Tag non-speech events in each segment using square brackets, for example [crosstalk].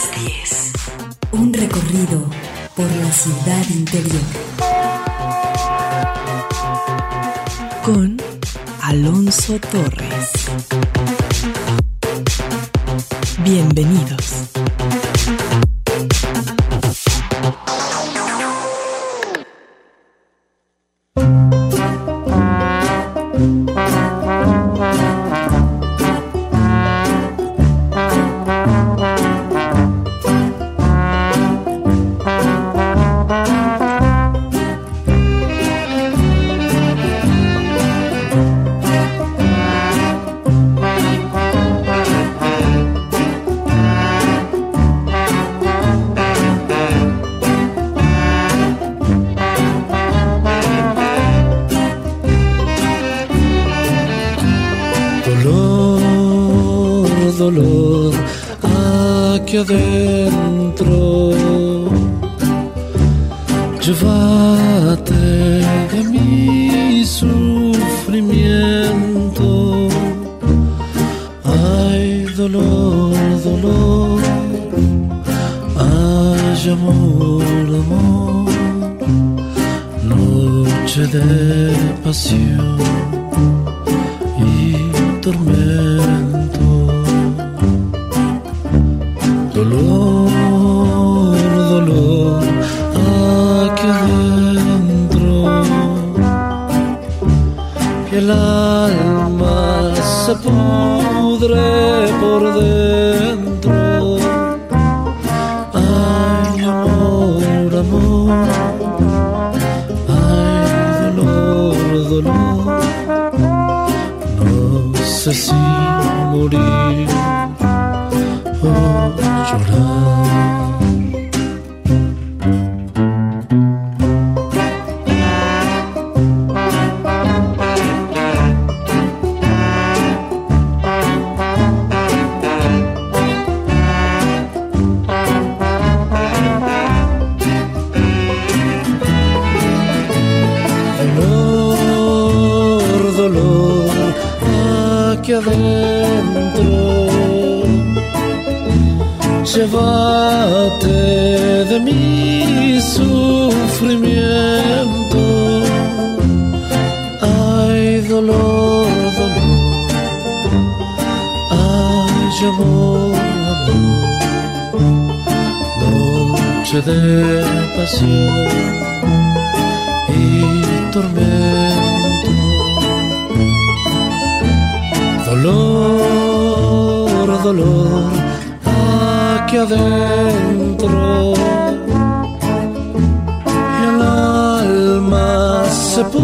las 10. Un recorrido por la ciudad interior. Con Alonso Torres. Bienvenidos.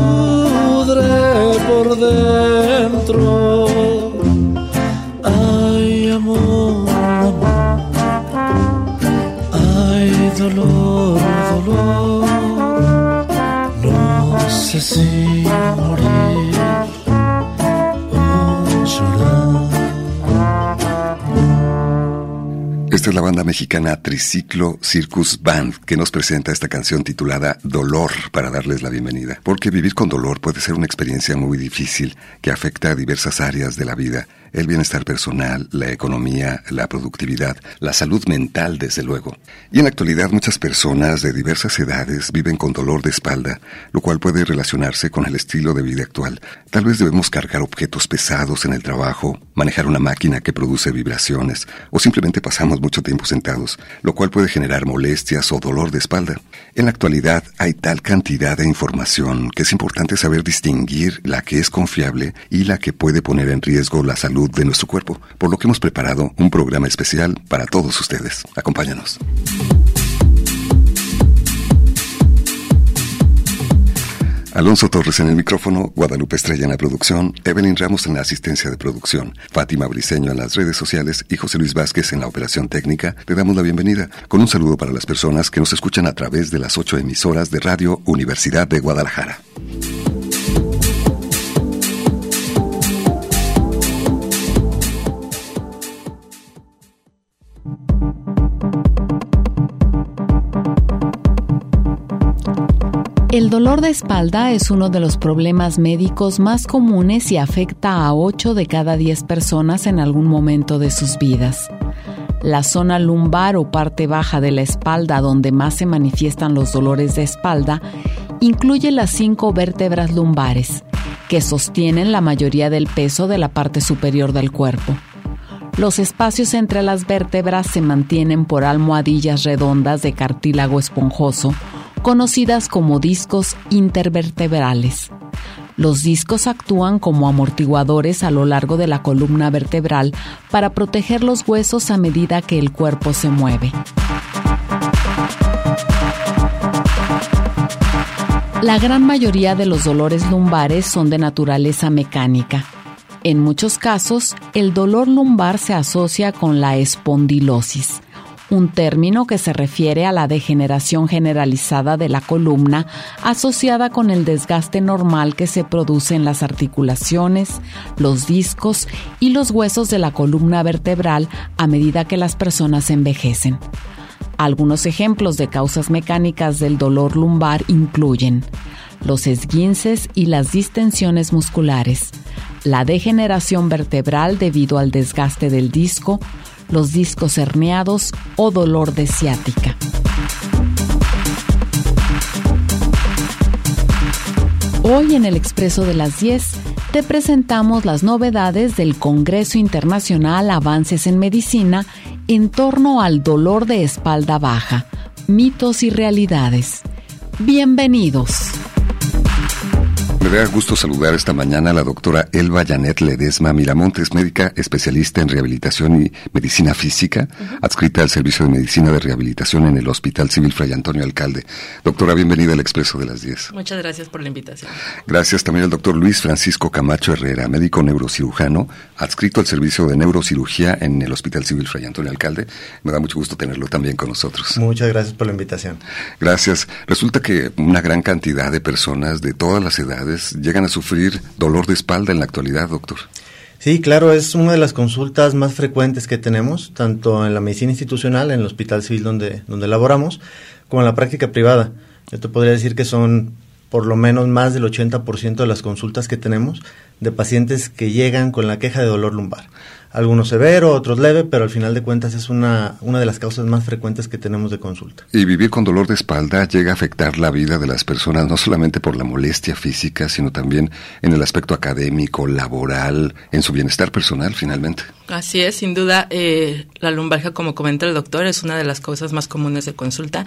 pudre por dentro. Ay, amor, amor. Ay, dolor, dolor. No sé si mexicana Triciclo Circus Band que nos presenta esta canción titulada Dolor para darles la bienvenida. Porque vivir con dolor puede ser una experiencia muy difícil que afecta a diversas áreas de la vida el bienestar personal, la economía, la productividad, la salud mental, desde luego. Y en la actualidad muchas personas de diversas edades viven con dolor de espalda, lo cual puede relacionarse con el estilo de vida actual. Tal vez debemos cargar objetos pesados en el trabajo, manejar una máquina que produce vibraciones, o simplemente pasamos mucho tiempo sentados, lo cual puede generar molestias o dolor de espalda. En la actualidad hay tal cantidad de información que es importante saber distinguir la que es confiable y la que puede poner en riesgo la salud de nuestro cuerpo, por lo que hemos preparado un programa especial para todos ustedes. Acompáñanos. Alonso Torres en el micrófono, Guadalupe Estrella en la producción, Evelyn Ramos en la asistencia de producción, Fátima Briceño en las redes sociales y José Luis Vázquez en la operación técnica. Le damos la bienvenida con un saludo para las personas que nos escuchan a través de las ocho emisoras de Radio Universidad de Guadalajara. El dolor de espalda es uno de los problemas médicos más comunes y afecta a 8 de cada 10 personas en algún momento de sus vidas. La zona lumbar o parte baja de la espalda donde más se manifiestan los dolores de espalda incluye las cinco vértebras lumbares, que sostienen la mayoría del peso de la parte superior del cuerpo. Los espacios entre las vértebras se mantienen por almohadillas redondas de cartílago esponjoso conocidas como discos intervertebrales. Los discos actúan como amortiguadores a lo largo de la columna vertebral para proteger los huesos a medida que el cuerpo se mueve. La gran mayoría de los dolores lumbares son de naturaleza mecánica. En muchos casos, el dolor lumbar se asocia con la espondilosis, un término que se refiere a la degeneración generalizada de la columna asociada con el desgaste normal que se produce en las articulaciones, los discos y los huesos de la columna vertebral a medida que las personas envejecen. Algunos ejemplos de causas mecánicas del dolor lumbar incluyen los esguinces y las distensiones musculares, la degeneración vertebral debido al desgaste del disco, los discos herniados o dolor de ciática. Hoy en el Expreso de las 10 te presentamos las novedades del Congreso Internacional Avances en Medicina en torno al dolor de espalda baja, mitos y realidades. Bienvenidos. Me da gusto saludar esta mañana a la doctora Elba Janet Ledesma Miramontes, médica especialista en rehabilitación y medicina física, adscrita al Servicio de Medicina de Rehabilitación en el Hospital Civil Fray Antonio Alcalde. Doctora, bienvenida al Expreso de las 10. Muchas gracias por la invitación. Gracias también al doctor Luis Francisco Camacho Herrera, médico neurocirujano, adscrito al Servicio de Neurocirugía en el Hospital Civil Fray Antonio Alcalde. Me da mucho gusto tenerlo también con nosotros. Muchas gracias por la invitación. Gracias. Resulta que una gran cantidad de personas de todas las edades llegan a sufrir dolor de espalda en la actualidad, doctor. Sí, claro, es una de las consultas más frecuentes que tenemos, tanto en la medicina institucional, en el hospital civil donde, donde laboramos, como en la práctica privada. Yo te podría decir que son por lo menos más del 80% de las consultas que tenemos de pacientes que llegan con la queja de dolor lumbar algunos severo, otros leve, pero al final de cuentas es una, una de las causas más frecuentes que tenemos de consulta. Y vivir con dolor de espalda llega a afectar la vida de las personas, no solamente por la molestia física, sino también en el aspecto académico, laboral, en su bienestar personal finalmente. Así es, sin duda, eh, la lumbalgia, como comenta el doctor, es una de las causas más comunes de consulta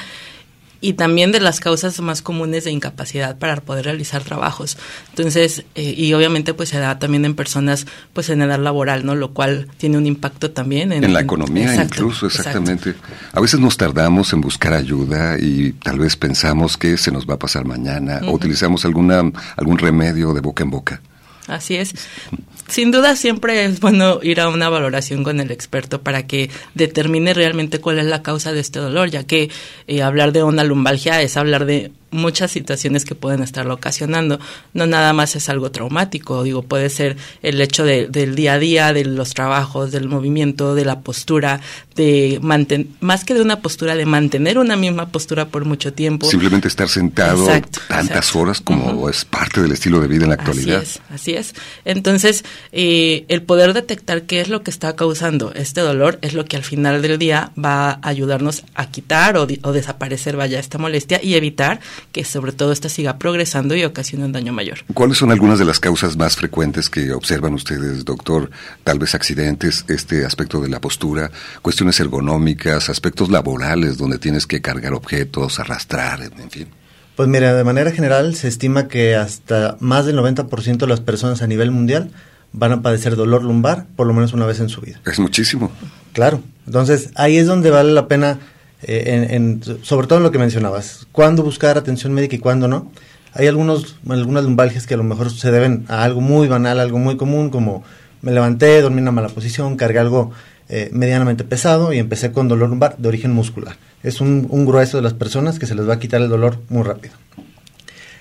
y también de las causas más comunes de incapacidad para poder realizar trabajos. Entonces, eh, y obviamente pues se da también en personas pues en edad laboral, ¿no? Lo cual tiene un impacto también en, la economía incluso, exactamente. A veces nos tardamos en buscar ayuda y tal vez pensamos que se nos va a pasar mañana o utilizamos alguna algún remedio de boca en boca. Así es. Sin duda siempre es bueno ir a una valoración con el experto para que determine realmente cuál es la causa de este dolor, ya que eh, hablar de una lumbalgia es hablar de muchas situaciones que pueden estarlo ocasionando. No nada más es algo traumático, digo, puede ser el hecho de, del día a día, de los trabajos, del movimiento, de la postura, de mantener, más que de una postura, de mantener una misma postura por mucho tiempo. Simplemente estar sentado tantas horas como es parte del estilo de vida en la actualidad. Así es, así es. Entonces, eh, el poder detectar qué es lo que está causando este dolor es lo que al final del día va a ayudarnos a quitar o, o desaparecer, vaya, esta molestia y evitar que sobre todo esta siga progresando y ocasione un daño mayor. ¿Cuáles son algunas de las causas más frecuentes que observan ustedes, doctor? Tal vez accidentes, este aspecto de la postura, cuestiones ergonómicas, aspectos laborales donde tienes que cargar objetos, arrastrar, en fin. Pues mira, de manera general se estima que hasta más del 90% de las personas a nivel mundial van a padecer dolor lumbar por lo menos una vez en su vida. Es muchísimo. Claro. Entonces ahí es donde vale la pena eh, sobre todo en lo que mencionabas, cuándo buscar atención médica y cuándo no. Hay algunos, algunas lumbalgias que a lo mejor se deben a algo muy banal, algo muy común, como me levanté, dormí en una mala posición, cargué algo eh, medianamente pesado y empecé con dolor lumbar de origen muscular. Es un, grueso de las personas que se les va a quitar el dolor muy rápido.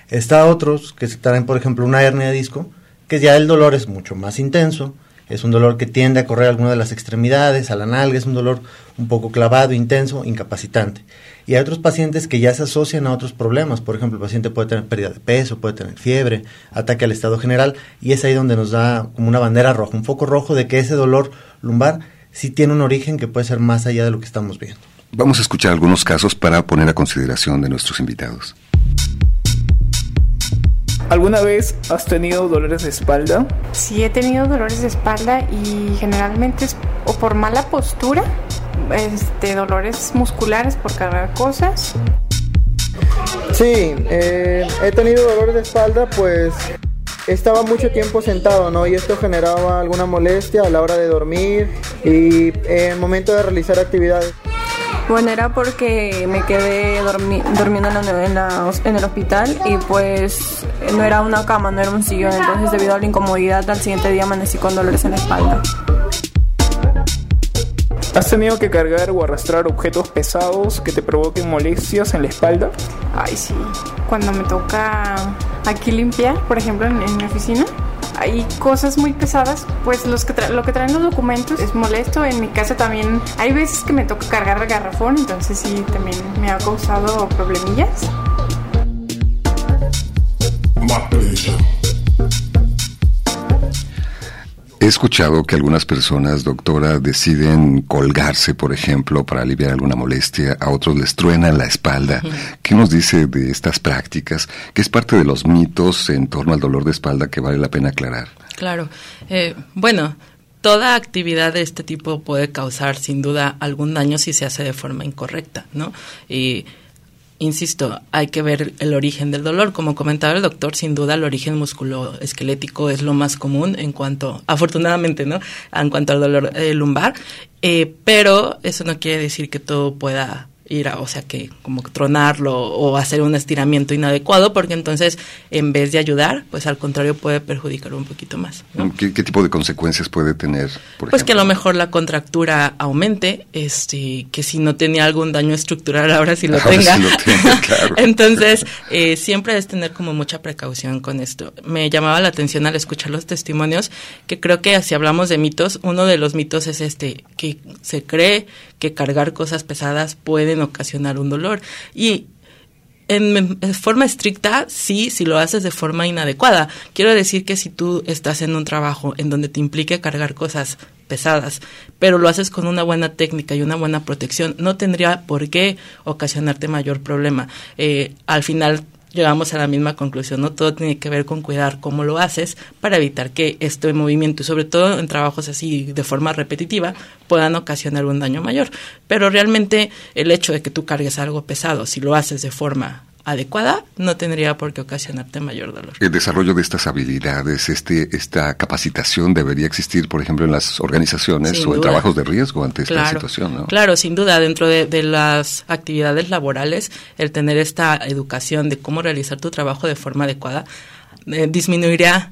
Está otros que se traen, por ejemplo, una hernia de disco, que ya el dolor es mucho más intenso, Es un dolor que tiende a correr a alguna de las extremidades, a la nalga, es un dolor un poco clavado, intenso, incapacitante. Y hay otros pacientes que ya se asocian a otros problemas. Por ejemplo, el paciente puede tener pérdida de peso, puede tener fiebre, ataque al estado general, y es ahí donde nos da como una bandera roja, un foco rojo de que ese dolor lumbar sí tiene un origen que puede ser más allá de lo que estamos viendo. Vamos a escuchar algunos casos para poner a consideración de nuestros invitados. ¿Alguna vez has tenido dolores de espalda? Sí, he tenido dolores de espalda y generalmente es o por mala postura, este, dolores musculares por cargar cosas. Sí, eh, he tenido dolores de espalda, pues estaba mucho tiempo sentado, ¿no? Y esto generaba alguna molestia a la hora de dormir y en el momento de realizar actividades. Bueno, era porque me quedé durmiendo en, en, el hospital y pues no era una cama, no era un sillón, entonces debido a la incomodidad al siguiente día amanecí con dolores en la espalda. ¿Has tenido que cargar o arrastrar objetos pesados que te provoquen molestias en la espalda? Ay, sí. Cuando me toca aquí limpiar, por ejemplo, en mi oficina, hay cosas muy pesadas, pues los que lo que traen los documentos es molesto. En mi casa también hay veces que me toca cargar el garrafón, entonces sí, también me ha causado problemillas. He escuchado que algunas personas, doctora, deciden colgarse, por ejemplo, para aliviar alguna molestia, a otros les truena la espalda. ¿Qué nos dice de estas prácticas? ¿Qué es parte de los mitos en torno al dolor de espalda que vale la pena aclarar? Claro. Eh, bueno, toda actividad de este tipo puede causar sin duda algún daño si se hace de forma incorrecta, ¿no? Y insisto, hay que ver el origen del dolor. Como comentaba el doctor, sin duda el origen musculoesquelético es lo más común en cuanto, afortunadamente, ¿no? En cuanto al dolor eh, lumbar. Eh, pero eso no quiere decir que todo pueda ir a, o sea, que como tronarlo o hacer un estiramiento inadecuado, porque entonces en vez de ayudar, pues al contrario puede perjudicar un poquito más. ¿Qué, tipo de consecuencias puede tener? pues que a lo mejor la contractura aumente, este, que si no tenía algún daño estructural ahora sí lo tenga. [laughs] entonces eh, siempre es tener como mucha precaución con esto. Me llamaba la atención al escuchar los testimonios, que creo que si hablamos de mitos, uno de los mitos es este, que se cree que cargar cosas pesadas pueden ocasionar un dolor. Y en, forma estricta, sí, si lo haces de forma inadecuada. Quiero decir que si tú estás en un trabajo en donde te implique cargar cosas pesadas, pero lo haces con una buena técnica y una buena protección, no tendría por qué ocasionarte mayor problema. Eh, al final llegamos a la misma conclusión, ¿no? Todo tiene que ver con cuidar cómo lo haces para evitar que este movimiento, y sobre todo en trabajos así de forma repetitiva, puedan ocasionar un daño mayor. Pero realmente el hecho de que tú cargues algo pesado, si lo haces de forma adecuada, no tendría por qué ocasionarte mayor dolor. El desarrollo de estas habilidades, este, esta capacitación debería existir, por ejemplo, en las organizaciones o en trabajos de riesgo ante esta situación, ¿no? Claro, sin duda, dentro de, las actividades laborales, el tener esta educación de cómo realizar tu trabajo de forma adecuada eh, disminuiría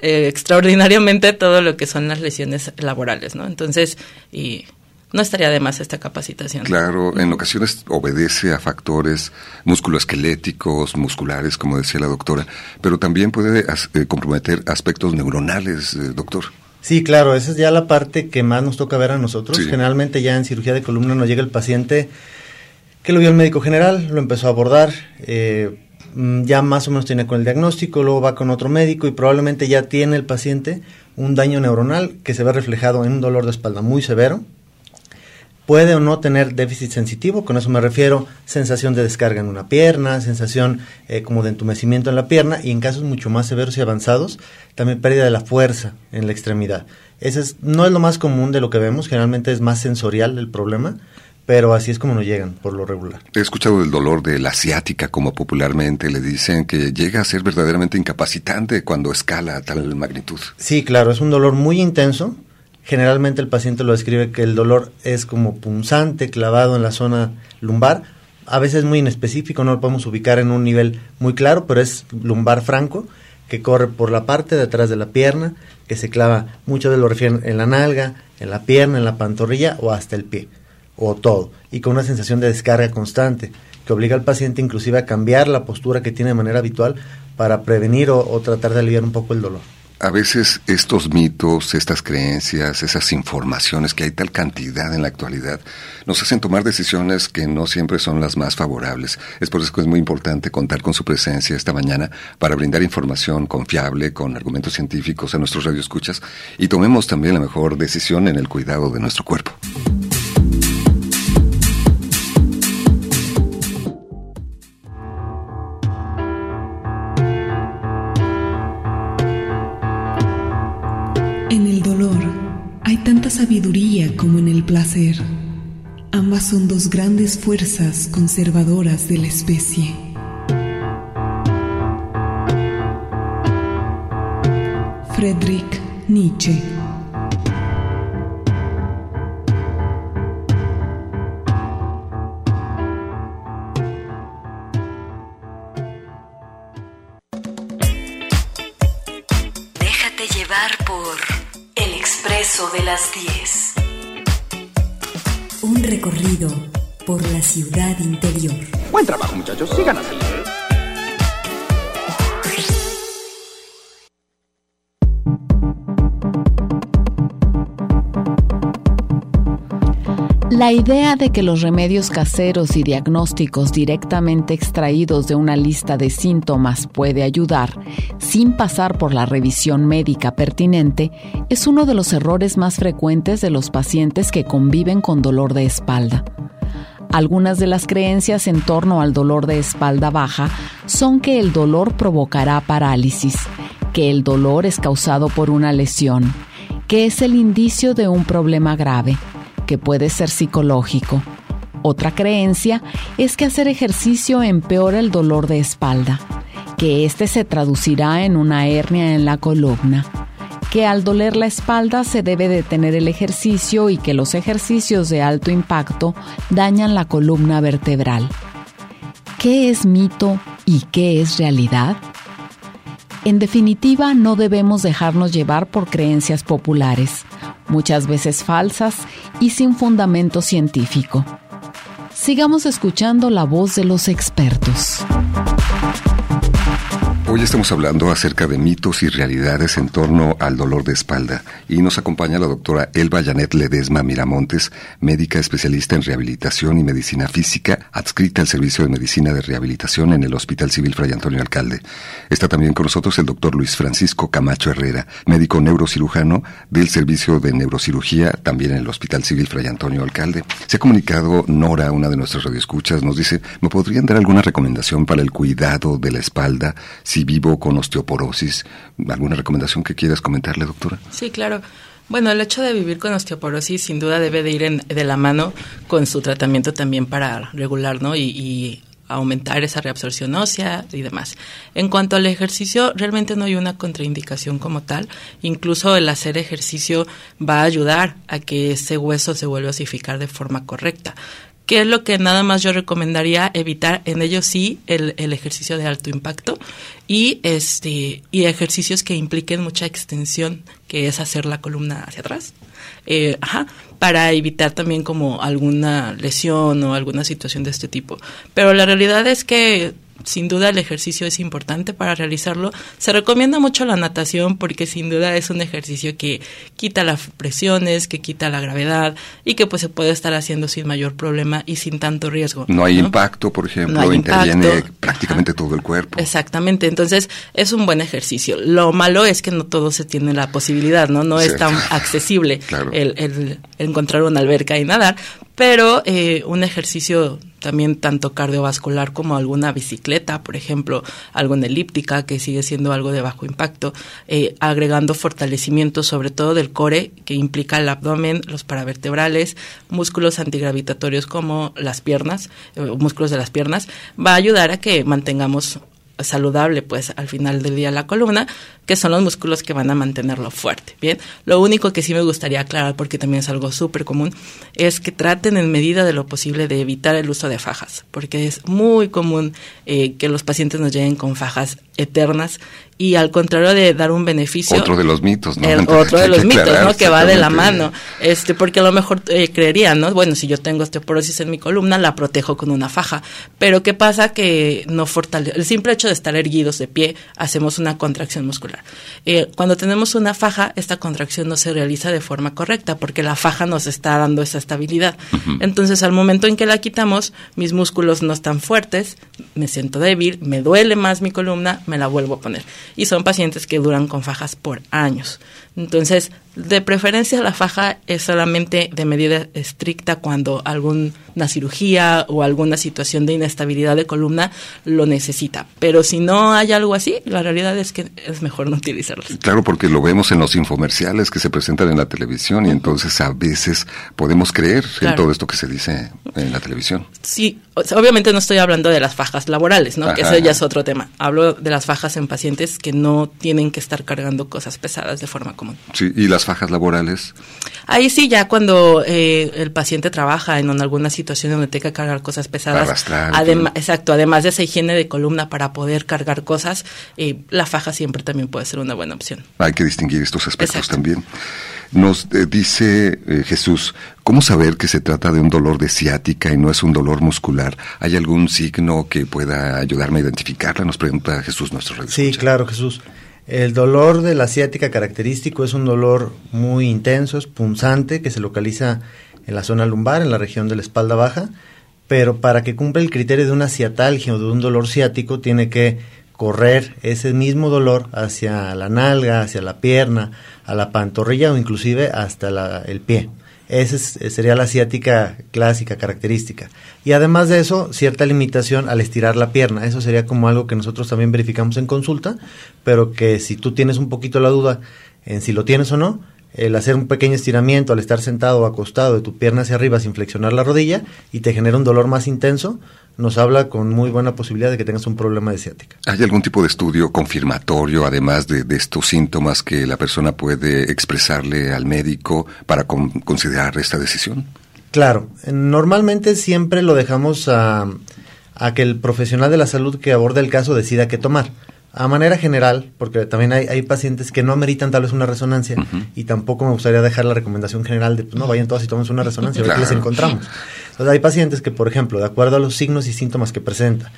eh, extraordinariamente todo lo que son las lesiones laborales, ¿no? Entonces, y no estaría de más esta capacitación. Claro, en ocasiones obedece a factores musculoesqueléticos, musculares, como decía la doctora, pero también puede eh, comprometer aspectos neuronales, eh, doctor. Sí, claro, esa es ya la parte que más nos toca ver a nosotros. Generalmente ya en cirugía de columna nos llega el paciente que lo vio el médico general, lo empezó a abordar, eh, mm, ya más o menos tiene con el diagnóstico, luego va con otro médico y probablemente ya tiene el paciente un daño neuronal que se ve reflejado en un dolor de espalda muy severo, puede o no tener déficit sensitivo, con eso me refiero sensación de descarga en una pierna, sensación eh, como de entumecimiento en la pierna y en casos mucho más severos y avanzados, también pérdida de la fuerza en la extremidad. Ese es, no es lo más común de lo que vemos, generalmente es más sensorial el problema, pero así es como nos llegan por lo regular. He escuchado del dolor de la asiática, como popularmente le dicen, que llega a ser verdaderamente incapacitante cuando escala a tal magnitud. Sí, claro, es un dolor muy intenso, Generalmente el paciente lo describe que el dolor es como punzante, clavado en la zona lumbar. A veces muy inespecífico, no lo podemos ubicar en un nivel muy claro, pero es lumbar franco, que corre por la parte de atrás de la pierna, que se clava, muchas veces lo refieren en la nalga, en la pierna, en la pantorrilla o hasta el pie, o todo, y con una sensación de descarga constante, que obliga al paciente inclusive a cambiar la postura que tiene de manera habitual para prevenir o tratar de aliviar un poco el dolor. A veces estos mitos, estas creencias, esas informaciones que hay tal cantidad en la actualidad, nos hacen tomar decisiones que no siempre son las más favorables. Es por eso que es muy importante contar con su presencia esta mañana para brindar información confiable, con argumentos científicos a nuestros radioescuchas y tomemos también la mejor decisión en el cuidado de nuestro cuerpo. Placer. Ambas son dos grandes fuerzas conservadoras de la especie. Friedrich Nietzsche por la ciudad interior. Buen trabajo, muchachos. Sigan así. La idea de que los remedios caseros y diagnósticos directamente extraídos de una lista de síntomas puede ayudar sin pasar por la revisión médica pertinente es uno de los errores más frecuentes de los pacientes que conviven con dolor de espalda. Algunas de las creencias en torno al dolor de espalda baja son que el dolor provocará parálisis, que el dolor es causado por una lesión, que es el indicio de un problema grave, que puede ser psicológico. Otra creencia es que hacer ejercicio empeora el dolor de espalda, que este se traducirá en una hernia en la columna, que al doler la espalda se debe detener el ejercicio y que los ejercicios de alto impacto dañan la columna vertebral. ¿Qué es mito y qué es realidad? En definitiva, no debemos dejarnos llevar por creencias populares muchas veces falsas y sin fundamento científico. Sigamos escuchando la voz de los expertos. Hoy estamos hablando acerca de mitos y realidades en torno al dolor de espalda y nos acompaña la doctora Elba Janet Ledesma Miramontes, médica especialista en rehabilitación y medicina física, adscrita al Servicio de Medicina de Rehabilitación en el Hospital Civil Fray Antonio Alcalde. Está también con nosotros el doctor Luis Francisco Camacho Herrera, médico neurocirujano del Servicio de Neurocirugía, también en el Hospital Civil Fray Antonio Alcalde. Se ha comunicado Nora, una de nuestras radioescuchas, nos dice, ¿me podrían dar alguna recomendación para el cuidado de la espalda si vivo con osteoporosis. ¿Alguna recomendación que quieras comentarle, doctora? Sí, claro. Bueno, el hecho de vivir con osteoporosis sin duda debe de ir de la mano con su tratamiento también para regular, ¿no? Y, aumentar esa reabsorción ósea y demás. En cuanto al ejercicio, realmente no hay una contraindicación como tal. Incluso el hacer ejercicio va a ayudar a que ese hueso se vuelva a osificar de forma correcta. ¿Qué es lo que nada más yo recomendaría evitar? En ello sí, el, el, ejercicio de alto impacto y, este, y ejercicios que impliquen mucha extensión, que es hacer la columna hacia atrás. Eh, ajá, para evitar también como alguna lesión o alguna situación de este tipo. Pero la realidad es que sin duda el ejercicio es importante para realizarlo. Se recomienda mucho la natación porque sin duda es un ejercicio que quita las presiones, que quita la gravedad y que pues se puede estar haciendo sin mayor problema y sin tanto riesgo. No hay impacto, por ejemplo, interviene prácticamente todo el cuerpo. Exactamente, entonces es un buen ejercicio. Lo malo es que no todo se tiene la posibilidad, ¿no? No es tan [laughs] accesible el, el, encontrar una alberca y nadar, pero eh, un ejercicio también tanto cardiovascular como alguna bicicleta, por ejemplo, algo en elíptica, que sigue siendo algo de bajo impacto, eh, agregando fortalecimiento sobre todo del core, que implica el abdomen, los paravertebrales, músculos antigravitatorios como las piernas, eh, músculos de las piernas, va a ayudar a que mantengamos saludable pues al final del día la columna, que son los músculos que van a mantenerlo fuerte. Bien, lo único que sí me gustaría aclarar, porque también es algo súper común, es que traten en medida de lo posible de evitar el uso de fajas, porque es muy común eh, que los pacientes nos lleguen con fajas eternas y al contrario de dar un beneficio otro de los mitos ¿no? otro de los mitos no que va de la mano. Este porque a lo mejor eh, creerían no bueno si yo tengo osteoporosis en mi columna la protejo con una faja. Pero qué pasa que no fortalece el simple hecho de estar erguidos de pie hacemos una contracción muscular. Eh, cuando tenemos una faja esta contracción no se realiza de forma correcta porque la faja nos está dando esa estabilidad. Entonces al momento en que la quitamos mis músculos no están fuertes me siento débil me duele más mi columna me la vuelvo a poner y son pacientes que duran con fajas por años. Entonces, de preferencia la faja es solamente de medida estricta cuando alguna cirugía o alguna situación de inestabilidad de columna lo necesita. Pero si no hay algo así, la realidad es que es mejor no utilizarlos. Claro, porque lo vemos en los infomerciales que se presentan en la televisión y entonces a veces podemos creer en todo esto que se dice en la televisión. Sí, obviamente no estoy hablando de las fajas laborales, ¿no? que eso ya es otro tema. Hablo de las fajas en pacientes que no tienen que estar cargando cosas pesadas de forma común. Sí, y las fajas laborales? Ahí sí, ya cuando eh, el paciente trabaja en alguna situación donde tenga que cargar cosas pesadas. exacto, además de esa higiene de columna para poder cargar cosas, eh, la faja siempre también puede ser una buena opción. Hay que distinguir estos aspectos también. Nos eh, dice Jesús, ¿cómo saber que se trata de un dolor de ciática y no es un dolor muscular? ¿Hay algún signo que pueda ayudarme a identificarla? Nos pregunta Jesús, nuestro rey. Sí, claro, Jesús. El dolor de la ciática característico es un dolor muy intenso, es punzante, que se localiza en la zona lumbar, en la región de la espalda baja, pero para que cumpla el criterio de una ciatalgia o de un dolor ciático tiene que correr ese mismo dolor hacia la nalga, hacia la pierna, a la pantorrilla o inclusive hasta el pie. Esa sería la ciática clásica, característica. Y además de eso, cierta limitación al estirar la pierna. Eso sería como algo que nosotros también verificamos en consulta, pero que si tú tienes un poquito la duda en si lo tienes o no, el hacer un pequeño estiramiento al estar sentado o acostado de tu pierna hacia arriba sin flexionar la rodilla y te genera un dolor más intenso, nos habla con muy buena posibilidad de que tengas un problema de ciática. ¿Hay algún tipo de estudio confirmatorio, además de, estos síntomas, que la persona puede expresarle al médico para considerar esta decisión? Claro, normalmente siempre lo dejamos a, a que el profesional de la salud que aborda el caso decida qué tomar a manera general, porque también hay, hay, pacientes que no ameritan tal vez una resonancia y tampoco me gustaría dejar la recomendación general de, pues, no, vayan todos y tomen una resonancia, a ver qué les encontramos. Entonces hay pacientes que, por ejemplo, de acuerdo a los signos y síntomas que presenta,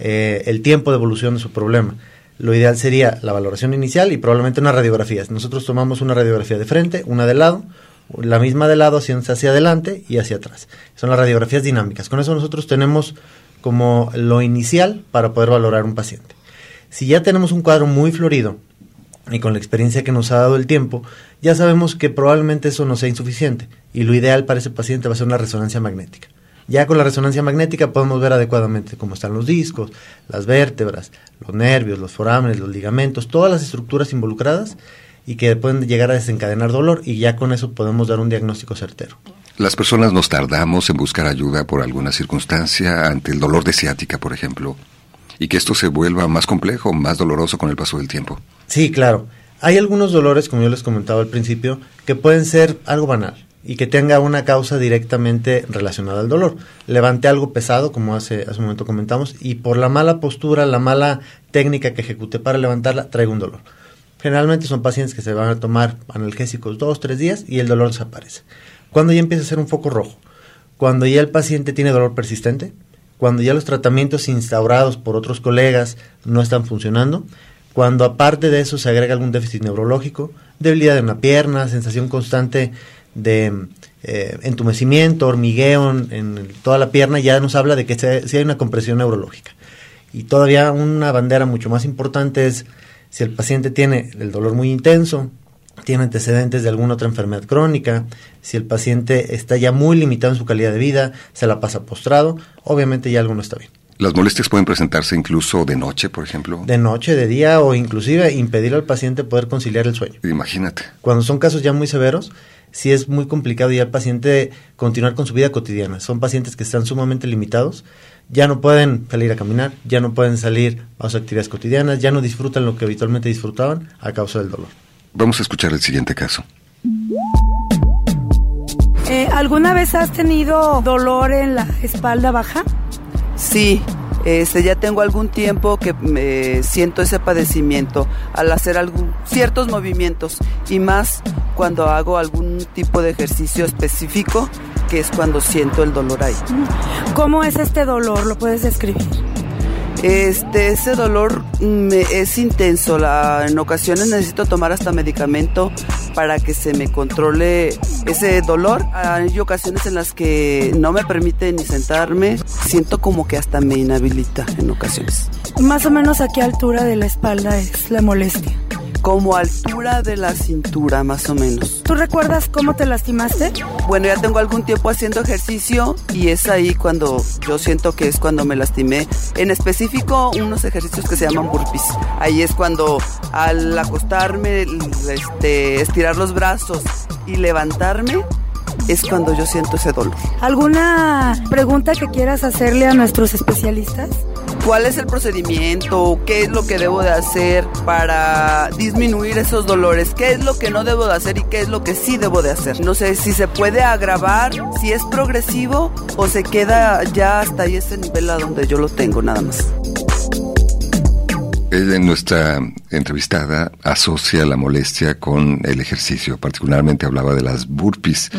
eh, el tiempo de evolución de su problema, lo ideal sería la valoración inicial y probablemente una radiografía. Nosotros tomamos una radiografía de frente, una de lado, la misma de lado haciéndose hacia adelante y hacia atrás. Son las radiografías dinámicas. Con eso nosotros tenemos como lo inicial para poder valorar un paciente. Si ya tenemos un cuadro muy florido y con la experiencia que nos ha dado el tiempo, ya sabemos que probablemente eso no sea insuficiente y lo ideal para ese paciente va a ser una resonancia magnética. Ya con la resonancia magnética podemos ver adecuadamente cómo están los discos, las vértebras, los nervios, los forámenes, los ligamentos, todas las estructuras involucradas y que pueden llegar a desencadenar dolor y ya con eso podemos dar un diagnóstico certero. Las personas nos tardamos en buscar ayuda por alguna circunstancia ante el dolor de ciática, por ejemplo y que esto se vuelva más complejo, más doloroso con el paso del tiempo. Sí, claro. Hay algunos dolores, como yo les comentaba al principio, que pueden ser algo banal y que tenga una causa directamente relacionada al dolor. Levanté algo pesado, como hace, hace un momento comentamos, y por la mala postura, la mala técnica que ejecuté para levantarla, traigo un dolor. Generalmente son pacientes que se van a tomar analgésicos dos, tres días y el dolor desaparece. Cuando ya empieza a ser un foco rojo, cuando ya el paciente tiene dolor persistente, cuando ya los tratamientos instaurados por otros colegas no están funcionando, cuando aparte de eso se agrega algún déficit neurológico, debilidad de una pierna, sensación constante de eh, entumecimiento, hormigueo en, toda la pierna, ya nos habla de que si hay una compresión neurológica. Y todavía una bandera mucho más importante es si el paciente tiene el dolor muy intenso, tiene antecedentes de alguna otra enfermedad crónica, si el paciente está ya muy limitado en su calidad de vida, se la pasa postrado, obviamente ya algo no está bien. ¿Las molestias pueden presentarse incluso de noche, por ejemplo? De noche, de día o inclusive impedir al paciente poder conciliar el sueño. Imagínate. Cuando son casos ya muy severos, sí es muy complicado ya el paciente continuar con su vida cotidiana. Son pacientes que están sumamente limitados, ya no pueden salir a caminar, ya no pueden salir a sus actividades cotidianas, ya no disfrutan lo que habitualmente disfrutaban a causa del dolor. Vamos a escuchar el siguiente caso. Eh, ¿Alguna vez has tenido dolor en la espalda baja? Sí, Este, ya tengo algún tiempo que me siento ese padecimiento al hacer algún, ciertos movimientos y más cuando hago algún tipo de ejercicio específico, que es cuando siento el dolor ahí. ¿Cómo es este dolor? ¿Lo puedes describir? Este, ese dolor me, es intenso. En ocasiones necesito tomar hasta medicamento para que se me controle ese dolor. Hay ocasiones en las que no me permite ni sentarme. Siento como que hasta me inhabilita en ocasiones. Más o menos a qué altura de la espalda es la molestia como altura de la cintura más o menos. ¿Tú recuerdas cómo te lastimaste? Bueno, ya tengo algún tiempo haciendo ejercicio y es ahí cuando yo siento que es cuando me lastimé. En específico, unos ejercicios que se llaman burpees. Ahí es cuando al acostarme, este, estirar los brazos y levantarme, es cuando yo siento ese dolor. ¿Alguna pregunta que quieras hacerle a nuestros especialistas? ¿Cuál es el procedimiento? ¿Qué es lo que debo de hacer para disminuir esos dolores? ¿Qué es lo que no debo de hacer y qué es lo que sí debo de hacer? No sé si se puede agravar, si es progresivo o se queda ya hasta ahí ese nivel a donde yo lo tengo nada más. En nuestra entrevistada asocia la molestia con el ejercicio, particularmente hablaba de las burpees.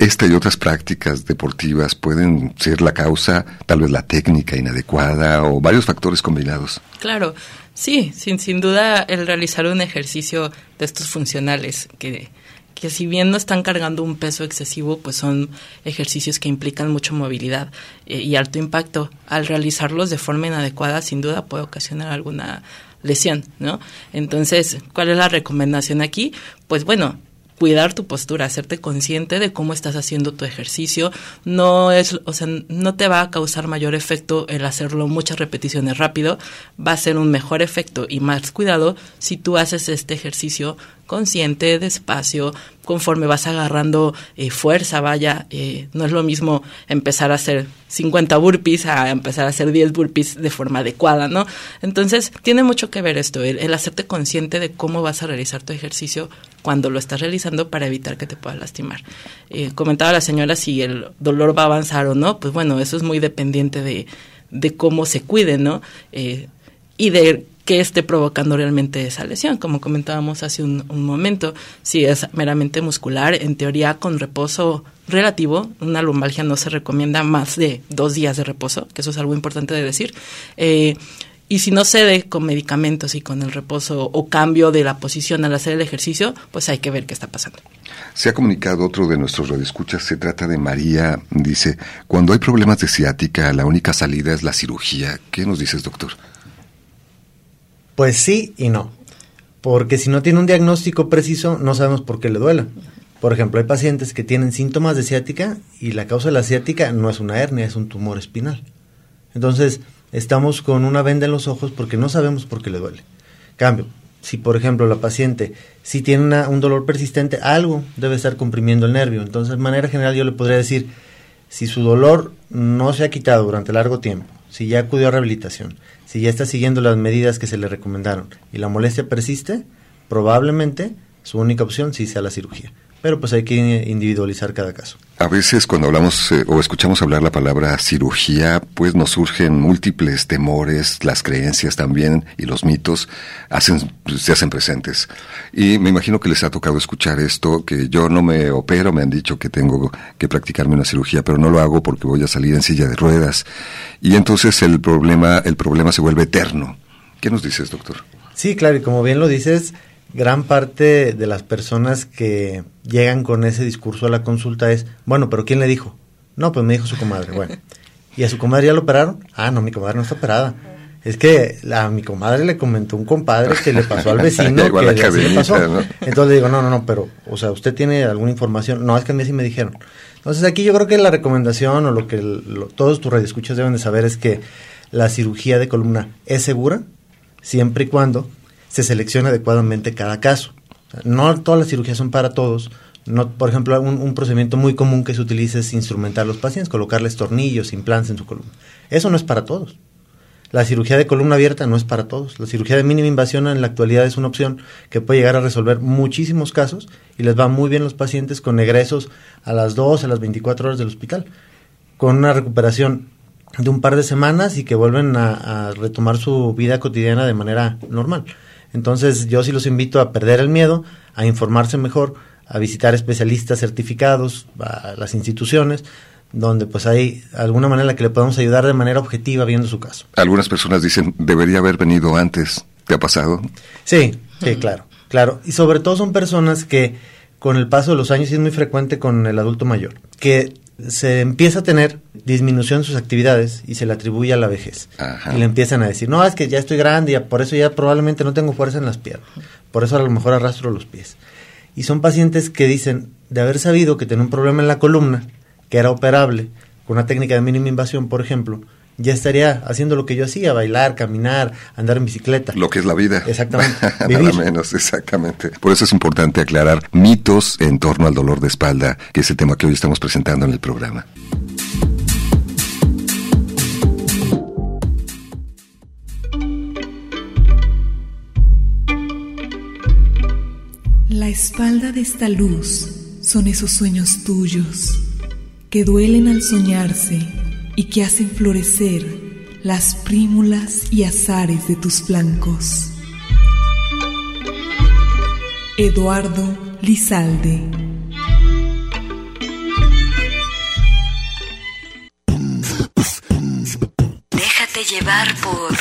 Esta y otras prácticas deportivas pueden ser la causa, tal vez la técnica inadecuada o varios factores combinados. Claro, sí, sin, sin duda el realizar un ejercicio de estos funcionales que que si bien no están cargando un peso excesivo, pues son ejercicios que implican mucha movilidad eh, y alto impacto. Al realizarlos de forma inadecuada, sin duda puede ocasionar alguna lesión, ¿no? Entonces, ¿cuál es la recomendación aquí? Pues bueno, cuidar tu postura, hacerte consciente de cómo estás haciendo tu ejercicio. No es, o sea, no te va a causar mayor efecto el hacerlo muchas repeticiones rápido, va a ser un mejor efecto y más cuidado si tú haces este ejercicio consciente, despacio, conforme vas agarrando eh, fuerza, vaya, eh, no es lo mismo empezar a hacer 50 burpees a empezar a hacer 10 burpees de forma adecuada, ¿no? Entonces, tiene mucho que ver esto, el, hacerte consciente de cómo vas a realizar tu ejercicio cuando lo estás realizando para evitar que te puedas lastimar. Eh, comentaba la señora si el dolor va a avanzar o no, pues bueno, eso es muy dependiente de, de cómo se cuide, ¿no? y de que esté provocando realmente esa lesión. Como comentábamos hace un, momento, si es meramente muscular, en teoría con reposo relativo, una lumbalgia no se recomienda más de dos días de reposo, que eso es algo importante de decir. Eh, y si no cede con medicamentos y con el reposo o cambio de la posición al hacer el ejercicio, pues hay que ver qué está pasando. Se ha comunicado otro de nuestros radioescuchas, se trata de María, dice, cuando hay problemas de ciática, la única salida es la cirugía. ¿Qué nos dices, doctor? Pues sí y no. Porque si no tiene un diagnóstico preciso, no sabemos por qué le duele. Por ejemplo, hay pacientes que tienen síntomas de ciática y la causa de la ciática no es una hernia, es un tumor espinal. Entonces, estamos con una venda en los ojos porque no sabemos por qué le duele. Cambio, si por ejemplo la paciente si tiene un dolor persistente, algo debe estar comprimiendo el nervio. Entonces, de manera general, yo le podría decir, si su dolor no se ha quitado durante largo tiempo, si ya acudió a rehabilitación, si ya está siguiendo las medidas que se le recomendaron y la molestia persiste, probablemente su única opción sí sea la cirugía pero pues hay que individualizar cada caso. A veces cuando hablamos eh, o escuchamos hablar la palabra cirugía, pues nos surgen múltiples temores, las creencias también y los mitos hacen, se hacen presentes. Y me imagino que les ha tocado escuchar esto, que yo no me opero, me han dicho que tengo que practicarme una cirugía, pero no lo hago porque voy a salir en silla de ruedas. Y entonces el problema, el problema se vuelve eterno. ¿Qué nos dices, doctor? Sí, claro, y como bien lo dices, gran parte de las personas que llegan con ese discurso a la consulta es, bueno, pero ¿quién le dijo? No, pues me dijo su comadre. Bueno, [laughs] ¿y a su comadre ya lo operaron? Ah, no, mi comadre no está operada. Es que a mi comadre le comentó un compadre que le pasó al [laughs] vecino que le pasó. Entonces le digo, no, no, no, pero, o sea, ¿usted tiene alguna información? No, es que a mí sí me dijeron. Entonces aquí yo creo que la recomendación o lo que todos tus radioescuchas deben de saber es que la cirugía de columna es segura siempre y cuando se selecciona adecuadamente cada caso. no todas las cirugías son para todos. No, por ejemplo, un, procedimiento muy común que se utiliza es instrumentar a los pacientes, colocarles tornillos, implantes en su columna. Eso no es para todos. La cirugía de columna abierta no es para todos. La cirugía de mínima invasión en la actualidad es una opción que puede llegar a resolver muchísimos casos y les va muy bien los pacientes con egresos a las 2, a las 24 horas del hospital, con una recuperación de un par de semanas y que vuelven a retomar su vida cotidiana de manera normal. Entonces yo sí los invito a perder el miedo, a informarse mejor, a visitar especialistas certificados, a las instituciones, donde pues hay alguna manera en la que le podemos ayudar de manera objetiva viendo su caso. Algunas personas dicen, debería haber venido antes. ¿Te ha pasado? Sí, sí, claro, claro. Y sobre todo son personas que con el paso de los años, y es muy frecuente con el adulto mayor, que se empieza a tener disminución en sus actividades y se le atribuye a la vejez. Ajá. Y le empiezan a decir, no, es que ya estoy grande y por eso ya probablemente no tengo fuerza en las piernas. Por eso a lo mejor arrastro los pies. Y son pacientes que dicen, de haber sabido que tenía un problema en la columna, que era operable, con una técnica de mínima invasión, por ejemplo, ya estaría haciendo lo que yo hacía, bailar, caminar, andar en bicicleta. Lo que es la vida. Exactamente. [laughs] Nada Vivir. menos, exactamente. Por eso es importante aclarar mitos en torno al dolor de espalda, que es el tema que hoy estamos presentando en el programa. La espalda de esta luz son esos sueños tuyos que duelen al soñarse y que hacen florecer las prímulas y azares de tus flancos. Eduardo Lizalde Déjate llevar por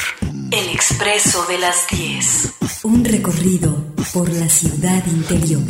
El Expreso de las 10. Un recorrido por la ciudad interior.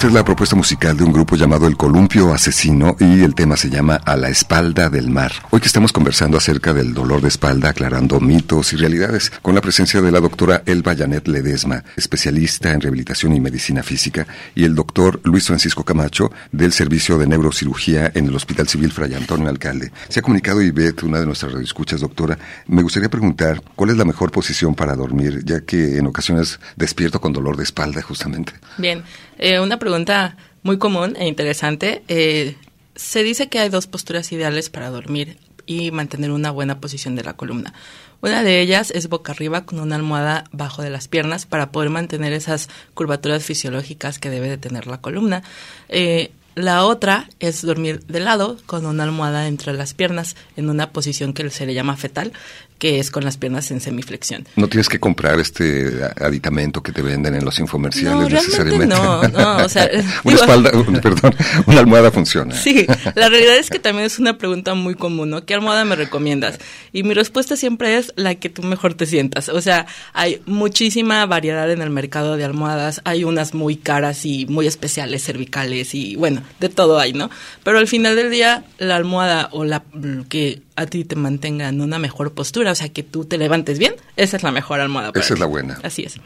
Esta es la propuesta musical de un grupo llamado El Columpio Asesino y el tema se llama A la espalda del mar. Hoy que estamos conversando acerca del dolor de espalda, aclarando mitos y realidades, con la presencia de la doctora Elba Janet Ledesma, especialista en rehabilitación y medicina física, y el doctor Luis Francisco Camacho, del Servicio de Neurocirugía en el Hospital Civil Fray Antonio Alcalde. Se ha comunicado Ivette, una de nuestras radioescuchas, doctora. Me gustaría preguntar, ¿cuál es la mejor posición para dormir, ya que en ocasiones despierto con dolor de espalda justamente? Bien, eh, una pregunta muy común e interesante. Eh, se dice que hay dos posturas ideales para dormir y mantener una buena posición de la columna. Una de ellas es boca arriba con una almohada bajo de las piernas para poder mantener esas curvaturas fisiológicas que debe de tener la columna. Eh, la otra es dormir de lado con una almohada entre las piernas en una posición que se le llama fetal, que es con las piernas en semiflexión. No tienes que comprar este aditamento que te venden en los infomerciales no, necesariamente. No, no, o sea, [laughs] una espalda, perdón, una almohada funciona. Sí, la realidad es que también es una pregunta muy común, ¿no? ¿Qué almohada me recomiendas? Y mi respuesta siempre es la que tú mejor te sientas. O sea, hay muchísima variedad en el mercado de almohadas, hay unas muy caras y muy especiales cervicales y bueno, de todo hay, ¿no? Pero al final del día la almohada o la que a ti te mantenga en una mejor postura, o sea, que tú te levantes bien, esa es la mejor almohada. esa es la buena. Así es.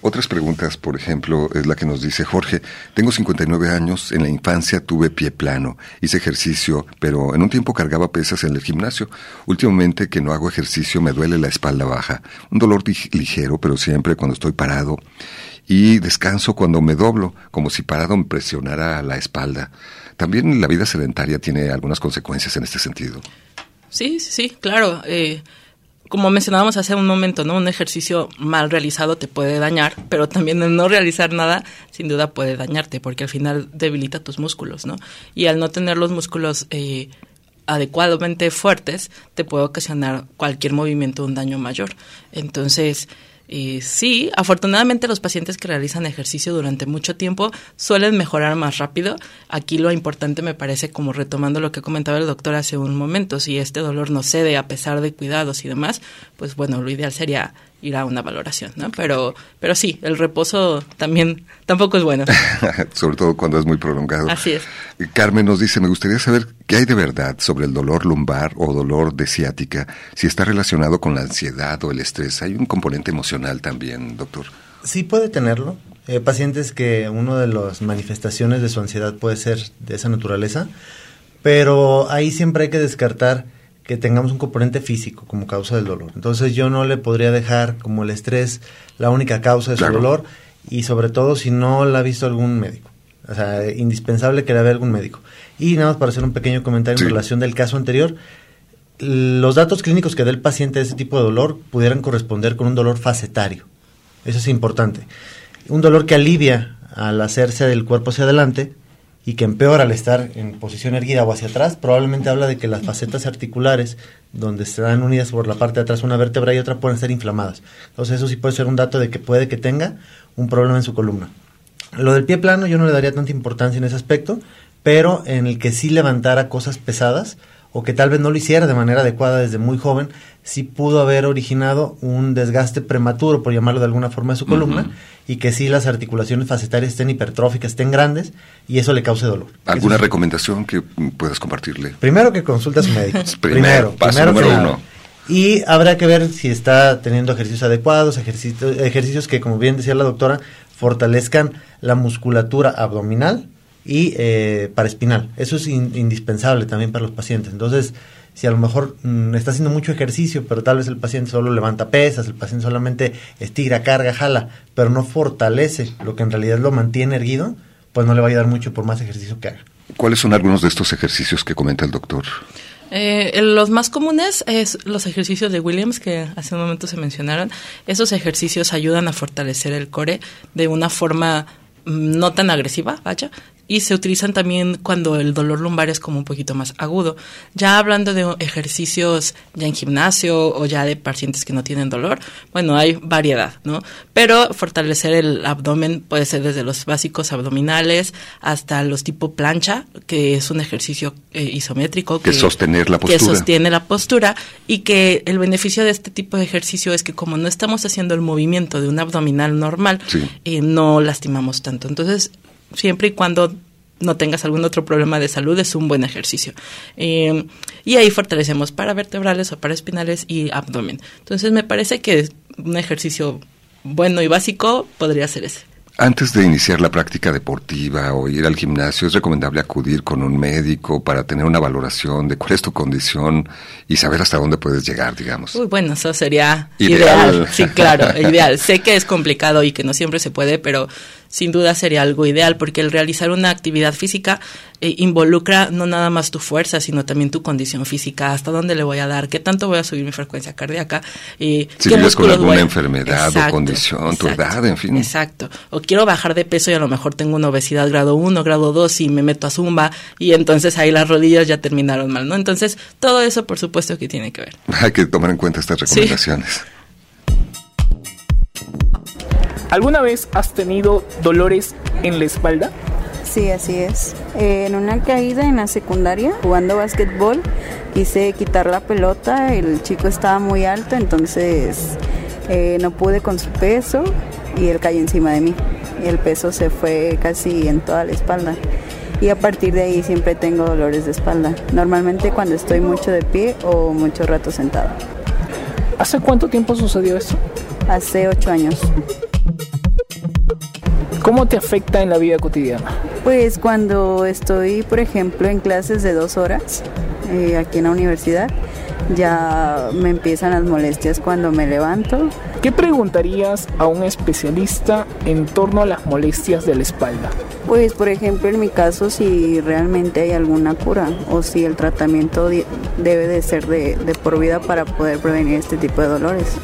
Otras preguntas, por ejemplo, es la que nos dice Jorge, tengo 59 años, en la infancia tuve pie plano, hice ejercicio, pero en un tiempo cargaba pesas en el gimnasio. Últimamente que no hago ejercicio me duele la espalda baja, un dolor ligero, pero siempre cuando estoy parado y descanso cuando me doblo, como si parado me presionara la espalda. También la vida sedentaria tiene algunas consecuencias en este sentido. Sí, sí, sí, claro. Eh, como mencionábamos hace un momento, ¿no? Un ejercicio mal realizado te puede dañar, pero también el no realizar nada, sin duda puede dañarte, porque al final debilita tus músculos, ¿no? Y al no tener los músculos eh, adecuadamente fuertes, te puede ocasionar cualquier movimiento un daño mayor. Entonces, y sí, afortunadamente los pacientes que realizan ejercicio durante mucho tiempo suelen mejorar más rápido. Aquí lo importante me parece, como retomando lo que comentaba el doctor hace un momento, si este dolor no cede a pesar de cuidados y demás, pues bueno, lo ideal sería ir a una valoración, ¿no? Pero, pero sí, el reposo también tampoco es bueno. [laughs] sobre todo cuando es muy prolongado. Así es. Carmen nos dice, me gustaría saber qué hay de verdad sobre el dolor lumbar o dolor de ciática, si está relacionado con la ansiedad o el estrés. Hay un componente emocional también, doctor. Sí puede tenerlo. Eh, pacientes que una de las manifestaciones de su ansiedad puede ser de esa naturaleza, pero ahí siempre hay que descartar que tengamos un componente físico como causa del dolor. Entonces yo no le podría dejar como el estrés la única causa de su dolor y sobre todo si no la ha visto algún médico. O sea, indispensable que la vea algún médico. Y nada más para hacer un pequeño comentario en relación del caso anterior, los datos clínicos que dé el paciente de ese tipo de dolor pudieran corresponder con un dolor facetario. Eso es importante. Un dolor que alivia al hacerse del cuerpo hacia adelante, y que empeora al estar en posición erguida o hacia atrás, probablemente habla de que las facetas articulares, donde están unidas por la parte de atrás una vértebra y otra, pueden ser inflamadas. Entonces eso sí puede ser un dato de que puede que tenga un problema en su columna. Lo del pie plano yo no le daría tanta importancia en ese aspecto, pero en el que sí levantara cosas pesadas o que tal vez no lo hiciera de manera adecuada desde muy joven, sí pudo haber originado un desgaste prematuro, por llamarlo de alguna forma, de su columna, y que sí las articulaciones facetarias estén hipertróficas, estén grandes, y eso le cause dolor. ¿Alguna recomendación que puedas compartirle? Primero que consulte a su médico. [laughs] primero, paso número uno. Y habrá que ver si está teniendo ejercicios adecuados, ejercicios, ejercicios que, como bien decía la doctora, fortalezcan la musculatura abdominal y eh, espinal. Eso es indispensable también para los pacientes. Entonces, si a lo mejor mm, está haciendo mucho ejercicio, pero tal vez el paciente solo levanta pesas, el paciente solamente estira, carga, jala, pero no fortalece lo que en realidad lo mantiene erguido, pues no le va a ayudar mucho por más ejercicio que haga. ¿Cuáles son algunos de estos ejercicios que comenta el doctor? Eh, los más comunes es los ejercicios de Williams que hace un momento se mencionaron. Esos ejercicios ayudan a fortalecer el core de una forma mm, no tan agresiva, vaya, y se utilizan también cuando el dolor lumbar es como un poquito más agudo. Ya hablando de ejercicios ya en gimnasio o ya de pacientes que no tienen dolor, bueno, hay variedad, ¿no? Pero fortalecer el abdomen puede ser desde los básicos abdominales hasta los tipo plancha, que es un ejercicio eh, isométrico. Que, sostener la postura. Que sostiene la postura y que el beneficio de este tipo de ejercicio es que como no estamos haciendo el movimiento de un abdominal normal, eh, no lastimamos tanto. Entonces, siempre y cuando no tengas algún otro problema de salud, es un buen ejercicio. Eh, y ahí fortalecemos para vertebrales o para espinales y abdomen. Entonces me parece que un ejercicio bueno y básico podría ser ese. Antes de iniciar la práctica deportiva o ir al gimnasio, es recomendable acudir con un médico para tener una valoración de cuál es tu condición y saber hasta dónde puedes llegar, digamos. Uy, bueno, eso sería ideal. ideal. Sí, claro, [laughs] ideal. Sé que es complicado y que no siempre se puede, pero sin duda sería algo ideal porque el realizar una actividad física eh, involucra no nada más tu fuerza, sino también tu condición física, hasta dónde le voy a dar, qué tanto voy a subir mi frecuencia cardíaca. Eh, si vives con alguna enfermedad o condición, tu edad, en fin. Exacto. O quiero bajar de peso y a lo mejor tengo una obesidad grado 1, grado 2 y me meto a zumba y entonces ahí las rodillas ya terminaron mal, ¿no? Entonces, todo eso por supuesto que tiene que ver. Hay que tomar en cuenta estas recomendaciones. ¿Alguna vez has tenido dolores en la espalda? Sí, así es. Eh, en una caída en la secundaria, jugando básquetbol, quise quitar la pelota, el chico estaba muy alto, entonces eh, no pude con su peso y él cayó encima de mí. Y el peso se fue casi en toda la espalda. Y a partir de ahí siempre tengo dolores de espalda. Normalmente cuando estoy mucho de pie o mucho rato sentado. ¿Hace cuánto tiempo sucedió eso? Hace ocho años. ¿Cómo te afecta en la vida cotidiana? Pues cuando estoy, por ejemplo, en clases de dos horas eh, aquí en la universidad, ya me empiezan las molestias cuando me levanto. ¿Qué preguntarías a un especialista en torno a las molestias de la espalda? Pues, por ejemplo, en mi caso, si realmente hay alguna cura o si el tratamiento debe de ser de, de por vida para poder prevenir este tipo de dolores.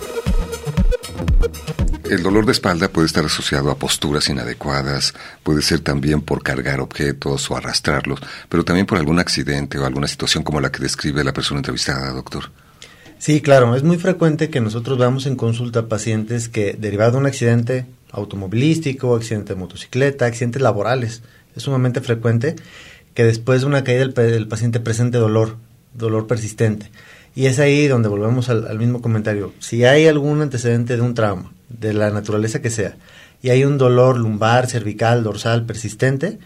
El dolor de espalda puede estar asociado a posturas inadecuadas, puede ser también por cargar objetos o arrastrarlos, pero también por algún accidente o alguna situación como la que describe la persona entrevistada, doctor. Sí, claro, es muy frecuente que nosotros veamos en consulta pacientes que derivado de un accidente automovilístico, accidente de motocicleta, accidentes laborales, es sumamente frecuente que después de una caída el, paciente presente dolor, dolor persistente. Y es ahí donde volvemos al mismo comentario. Si hay algún antecedente de un trauma, de la naturaleza que sea, y hay un dolor lumbar, cervical, dorsal persistente,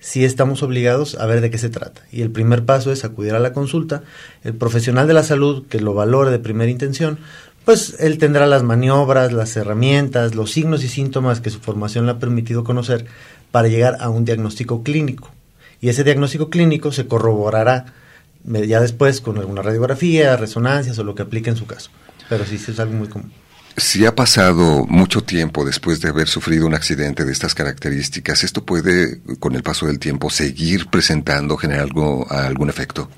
sí estamos obligados a ver de qué se trata. Y el primer paso es acudir a la consulta. El profesional de la salud que lo valore de primera intención, pues él tendrá las maniobras, las herramientas, los signos y síntomas que su formación le ha permitido conocer para llegar a un diagnóstico clínico. Y ese diagnóstico clínico se corroborará ya después con alguna radiografía, resonancias o lo que aplique en su caso. Pero sí, sí es algo muy común. Si ha pasado mucho tiempo después de haber sufrido un accidente de estas características, ¿esto puede, con el paso del tiempo, seguir presentando, generar algo, algún efecto?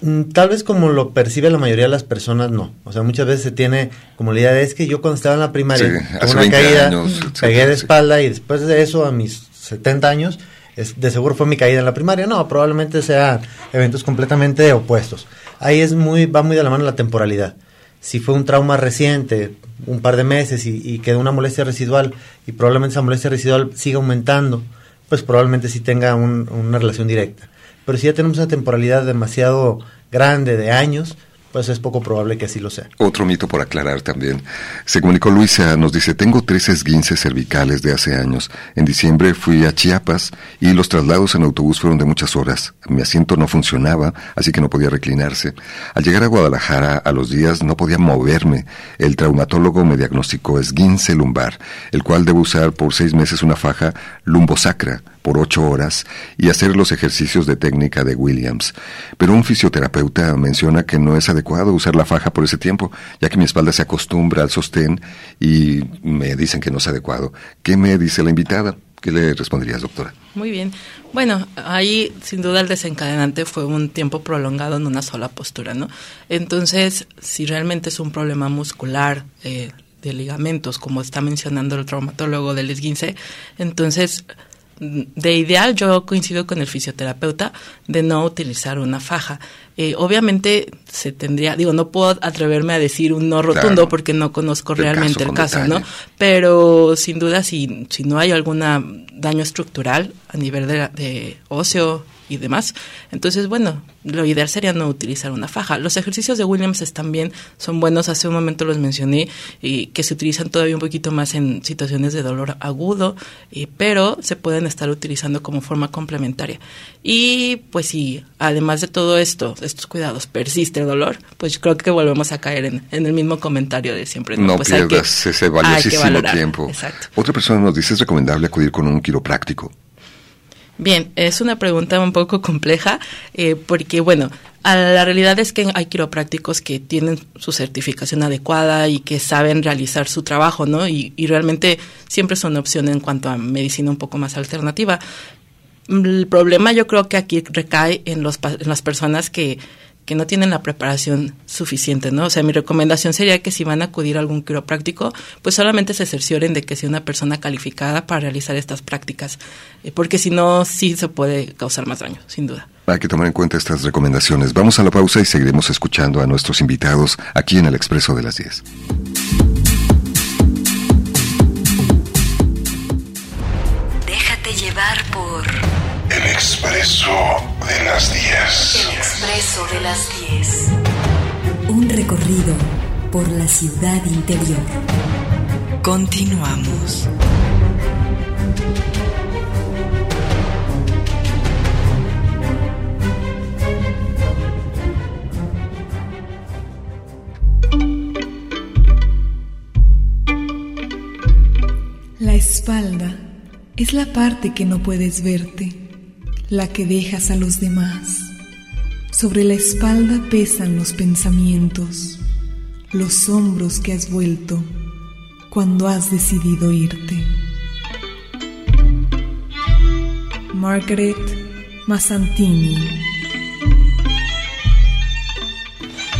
Mm, tal vez como lo percibe la mayoría de las personas, no. O sea, muchas veces se tiene como la idea de es que yo cuando estaba en la primaria, sí, una caída, pegué de espalda y después de eso, a mis 70 años, es, de seguro fue mi caída en la primaria. No, probablemente sean eventos completamente opuestos. Ahí es muy, va muy de la mano la temporalidad si fue un trauma reciente, un par de meses y, quedó una molestia residual y probablemente esa molestia residual siga aumentando, pues probablemente sí tenga una relación directa. Pero si ya tenemos una temporalidad demasiado grande de años, pues es poco probable que así lo sea. Otro mito por aclarar también. Se comunicó Luisa, nos dice, tengo tres esguinces cervicales de hace años. En diciembre fui a Chiapas y los traslados en autobús fueron de muchas horas. Mi asiento no funcionaba, así que no podía reclinarse. Al llegar a Guadalajara, a los días no podía moverme. El traumatólogo me diagnosticó esguince lumbar, el cual debo usar por seis meses una faja lumbosacra por ocho horas y hacer los ejercicios de técnica de Williams. Pero un fisioterapeuta menciona que no es adecuado usar la faja por ese tiempo, ya que mi espalda se acostumbra al sostén y me dicen que no es adecuado. ¿Qué me dice la invitada? ¿Qué le responderías, doctora? Muy bien. Bueno, ahí sin duda el desencadenante fue un tiempo prolongado en una sola postura, ¿no? Entonces, si realmente es un problema muscular, eh, de ligamentos, como está mencionando el traumatólogo del esguince, entonces de ideal yo coincido con el fisioterapeuta de no utilizar una faja, Eh, obviamente se tendría, digo, no puedo atreverme a decir un no rotundo porque no conozco realmente el caso, ¿no? Pero sin duda, si, si no hay algún daño estructural a nivel de, de óseo y demás. Entonces, bueno, lo ideal sería no utilizar una faja. Los ejercicios de Williams también son buenos, hace un momento los mencioné, y que se utilizan todavía un poquito más en situaciones de dolor agudo, pero se pueden estar utilizando como forma complementaria. Y pues si además de todo esto, estos cuidados, persiste el dolor, pues creo que volvemos a caer en, el mismo comentario de siempre. No, pues pierdas ese valiosísimo tiempo. Otra persona nos dice, es recomendable acudir con un quiropráctico. Bien, es una pregunta un poco compleja eh, porque, bueno, la realidad es que hay quiroprácticos que tienen su certificación adecuada y que saben realizar su trabajo, ¿no? Y, realmente siempre son opción en cuanto a medicina un poco más alternativa. El problema yo creo que aquí recae en, los, en las personas que que no tienen la preparación suficiente, ¿no? O sea, mi recomendación sería que si van a acudir a algún quiropráctico, pues solamente se cercioren de que sea una persona calificada para realizar estas prácticas, eh, porque si no, sí se puede causar más daño, sin duda. Hay que tomar en cuenta estas recomendaciones. Vamos a la pausa y seguiremos escuchando a nuestros invitados aquí en el Expreso de las 10. Expreso de las 10. El expreso de las 10. Un recorrido por la ciudad interior. Continuamos. La espalda es la parte que no puedes verte la que dejas a los demás. Sobre la espalda pesan los pensamientos, los hombros que has vuelto cuando has decidido irte. Margaret Massantini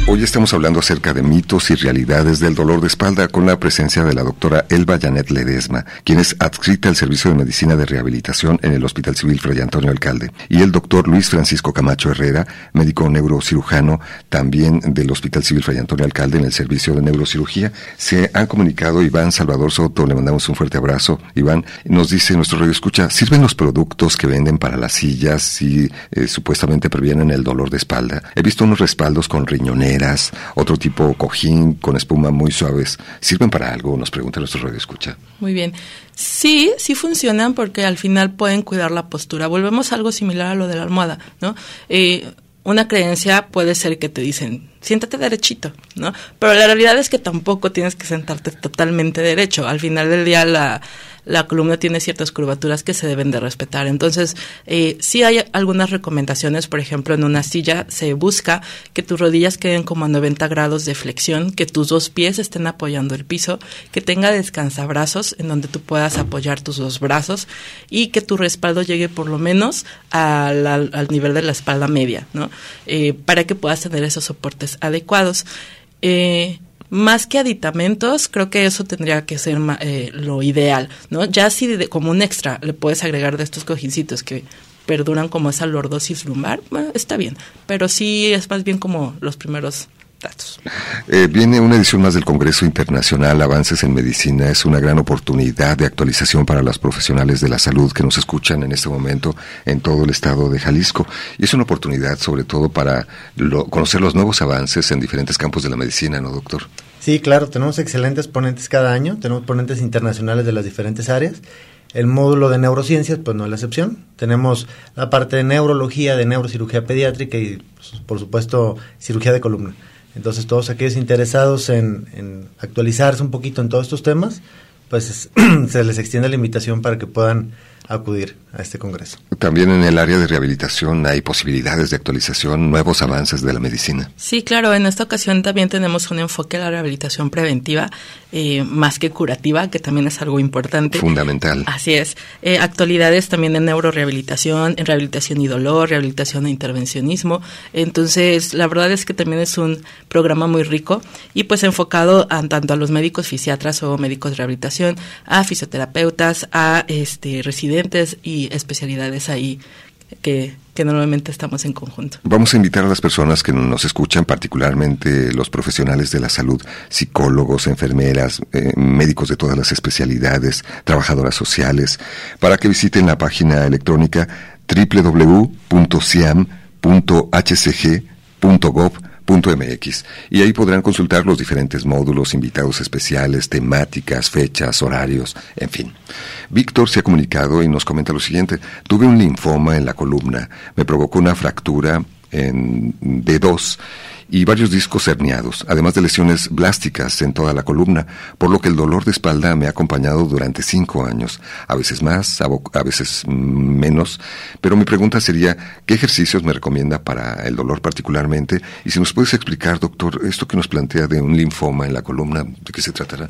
Hoy estamos hablando acerca de mitos y realidades del dolor de espalda con la presencia de la doctora Elba Janet Ledesma, quien es adscrita al Servicio de Medicina de Rehabilitación en el Hospital Civil Fray Antonio Alcalde, y el doctor Luis Francisco Camacho Herrera, médico neurocirujano también del Hospital Civil Fray Antonio Alcalde en el Servicio de Neurocirugía. Se han comunicado Iván Salvador Soto, le mandamos un fuerte abrazo. Iván nos dice nuestro radio escucha, ¿sirven los productos que venden para las sillas y eh, supuestamente previenen el dolor de espalda? He visto unos respaldos con otro tipo cojín con espuma muy suaves. ¿Sirven para algo? Nos pregunta nuestro radio escucha. Muy bien. Sí, sí funcionan porque al final pueden cuidar la postura. Volvemos a algo similar a lo de la almohada, ¿no? Eh, una creencia puede ser que te dicen, siéntate derechito, ¿no? Pero la realidad es que tampoco tienes que sentarte totalmente derecho. Al final del día la la columna tiene ciertas curvaturas que se deben de respetar. Entonces, eh, sí hay algunas recomendaciones, por ejemplo, en una silla se busca que tus rodillas queden como a 90 grados de flexión, que tus dos pies estén apoyando el piso, que tenga descansabrazos en donde tú puedas apoyar tus dos brazos y que tu respaldo llegue por lo menos al, nivel de la espalda media, ¿no? Eh, para que puedas tener esos soportes adecuados. Eh, más que aditamentos, creo que eso tendría que ser eh, lo ideal, ¿no? Ya si como un extra le puedes agregar de estos cojincitos que perduran como esa lordosis lumbar, está bien, pero sí es más bien como los primeros datos. Eh, viene una edición más del Congreso Internacional Avances en Medicina. Es una gran oportunidad de actualización para los profesionales de la salud que nos escuchan en este momento en todo el estado de Jalisco. Y es una oportunidad sobre todo para conocer los nuevos avances en diferentes campos de la medicina, ¿no, doctor? Sí, claro, tenemos excelentes ponentes cada año, tenemos ponentes internacionales de las diferentes áreas. El módulo de neurociencias, pues no es la excepción. Tenemos la parte de neurología, de neurocirugía pediátrica y, pues, por supuesto, cirugía de columna. Entonces, todos aquellos interesados en, en actualizarse un poquito en todos estos temas, pues [clears throat] se les extiende la invitación para que puedan acudir a este congreso. También en el área de rehabilitación hay posibilidades de actualización, nuevos avances de la medicina. Sí, claro, en esta ocasión también tenemos un enfoque a la rehabilitación preventiva eh, más que curativa, que también es algo importante. Fundamental. Así es. Eh, actualidades también en neurorehabilitación, en rehabilitación y dolor, rehabilitación e intervencionismo. Entonces, la verdad es que también es un programa muy rico y pues enfocado a, tanto a los médicos fisiatras o médicos de rehabilitación, a fisioterapeutas, a este residentes y especialidades ahí que, que normalmente estamos en conjunto. Vamos a invitar a las personas que nos escuchan, particularmente los profesionales de la salud, psicólogos, enfermeras, eh, médicos de todas las especialidades, trabajadoras sociales, para que visiten la página electrónica www.ciam.hcg.gov.mx y ahí podrán consultar los diferentes módulos, invitados especiales, temáticas, fechas, horarios, en fin. Víctor se ha comunicado y nos comenta lo siguiente. Tuve un linfoma en la columna, me provocó una fractura en D2 y varios discos herniados, además de lesiones blásticas en toda la columna, por lo que el dolor de espalda me ha acompañado durante cinco años, a veces más, a, veces menos, pero mi pregunta sería, ¿qué ejercicios me recomienda para el dolor particularmente? Y si nos puedes explicar, doctor, esto que nos plantea de un linfoma en la columna, ¿de qué se tratará?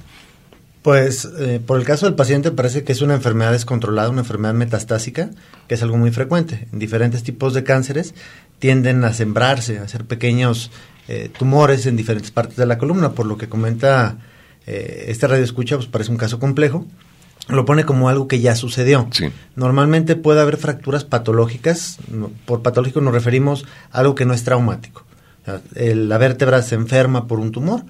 Pues eh, por el caso del paciente parece que es una enfermedad descontrolada, una enfermedad metastásica, que es algo muy frecuente. En diferentes tipos de cánceres tienden a sembrarse, a hacer pequeños eh, tumores en diferentes partes de la columna, por lo que comenta eh, este radio escucha, pues parece un caso complejo. Lo pone como algo que ya sucedió. Normalmente puede haber fracturas patológicas. Por patológico nos referimos a algo que no es traumático. la vértebra se enferma por un tumor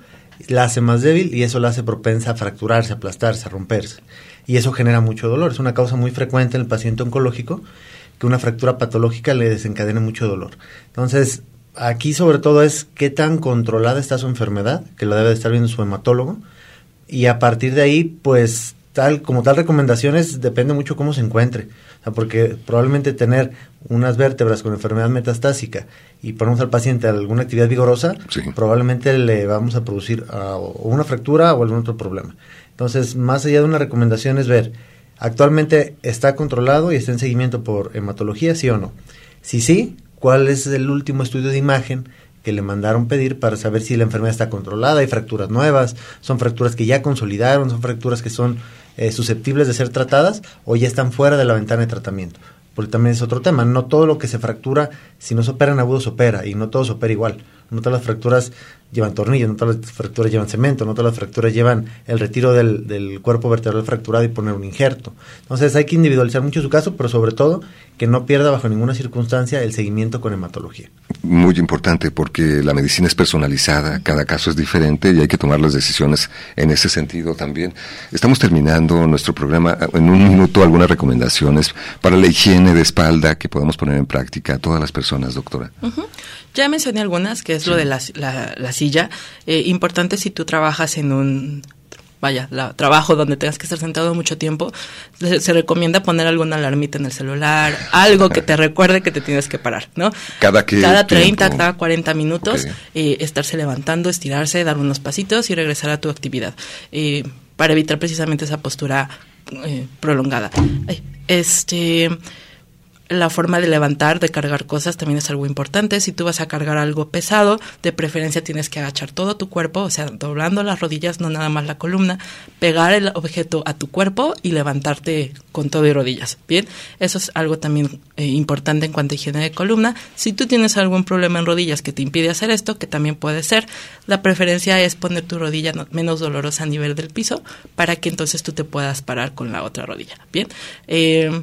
la hace más débil y eso la hace propensa a fracturarse, aplastarse, a romperse. Y eso genera mucho dolor. Es una causa muy frecuente en el paciente oncológico que una fractura patológica le desencadene mucho dolor. Entonces, aquí sobre todo es qué tan controlada está su enfermedad, que lo debe de estar viendo su hematólogo. Y a partir de ahí, pues tal como tal recomendaciones depende mucho cómo se encuentre. porque probablemente tener unas vértebras con enfermedad metastásica y ponemos al paciente alguna actividad vigorosa, probablemente le vamos a producir una fractura o algún otro problema. Entonces, más allá de una recomendación es ver, actualmente está controlado y está en seguimiento por hematología, sí o no. Si sí, ¿cuál es el último estudio de imagen? que le mandaron pedir para saber si la enfermedad está controlada, hay fracturas nuevas, son fracturas que ya consolidaron, son fracturas que son eh, susceptibles de ser tratadas o ya están fuera de la ventana de tratamiento. Porque también es otro tema, no todo lo que se fractura, si no se opera en agudo, se opera y no todo se opera igual. No todas las fracturas llevan tornillos, no todas las fracturas llevan cemento, no todas las fracturas llevan el retiro del, del cuerpo vertebral fracturado y poner un injerto. Entonces hay que individualizar mucho su caso, pero sobre todo que no pierda bajo ninguna circunstancia el seguimiento con hematología. Muy importante porque la medicina es personalizada, cada caso es diferente y hay que tomar las decisiones en ese sentido también. Estamos terminando nuestro programa en un minuto algunas recomendaciones para la higiene de espalda que podemos poner en práctica a todas las personas, doctora. Ya mencioné algunas, que es lo de la, la, silla. Eh, importante si tú trabajas en un vaya, la, trabajo donde tengas que estar sentado mucho tiempo, se, recomienda poner alguna alarmita en el celular, [laughs] algo que te recuerde que te tienes que parar, ¿no? Cada que Cada 30, cada 40 minutos, eh, estarse levantando, estirarse, dar unos pasitos y regresar a tu actividad, eh, para evitar precisamente esa postura eh, prolongada. este la forma de levantar, de cargar cosas también es algo importante. Si tú vas a cargar algo pesado, de preferencia tienes que agachar todo tu cuerpo, o sea, doblando las rodillas, no nada más la columna, pegar el objeto a tu cuerpo y levantarte con todo y rodillas. Bien, eso es algo también eh, importante en cuanto a higiene de columna. Si tú tienes algún problema en rodillas que te impide hacer esto, que también puede ser, la preferencia es poner tu rodilla menos dolorosa a nivel del piso para que entonces tú te puedas parar con la otra rodilla. Bien, eh,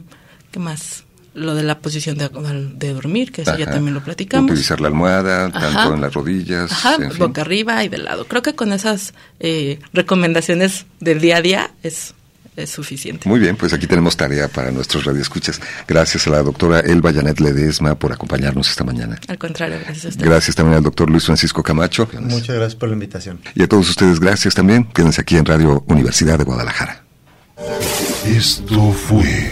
¿qué más? Lo de la posición de, de dormir, que eso ya también lo platicamos. Utilizar la almohada, tanto en las rodillas. Ajá, boca arriba y de lado. Creo que con esas eh, recomendaciones del día a día es, es suficiente. Muy bien, pues aquí tenemos tarea para nuestros radioescuchas. Gracias a la doctora Elba Janet Ledesma por acompañarnos esta mañana. Al contrario, gracias a usted. Gracias también al doctor Luis Francisco Camacho. Muchas gracias por la invitación. Y a todos ustedes, gracias también. Quédense aquí en Radio Universidad de Guadalajara. Esto fue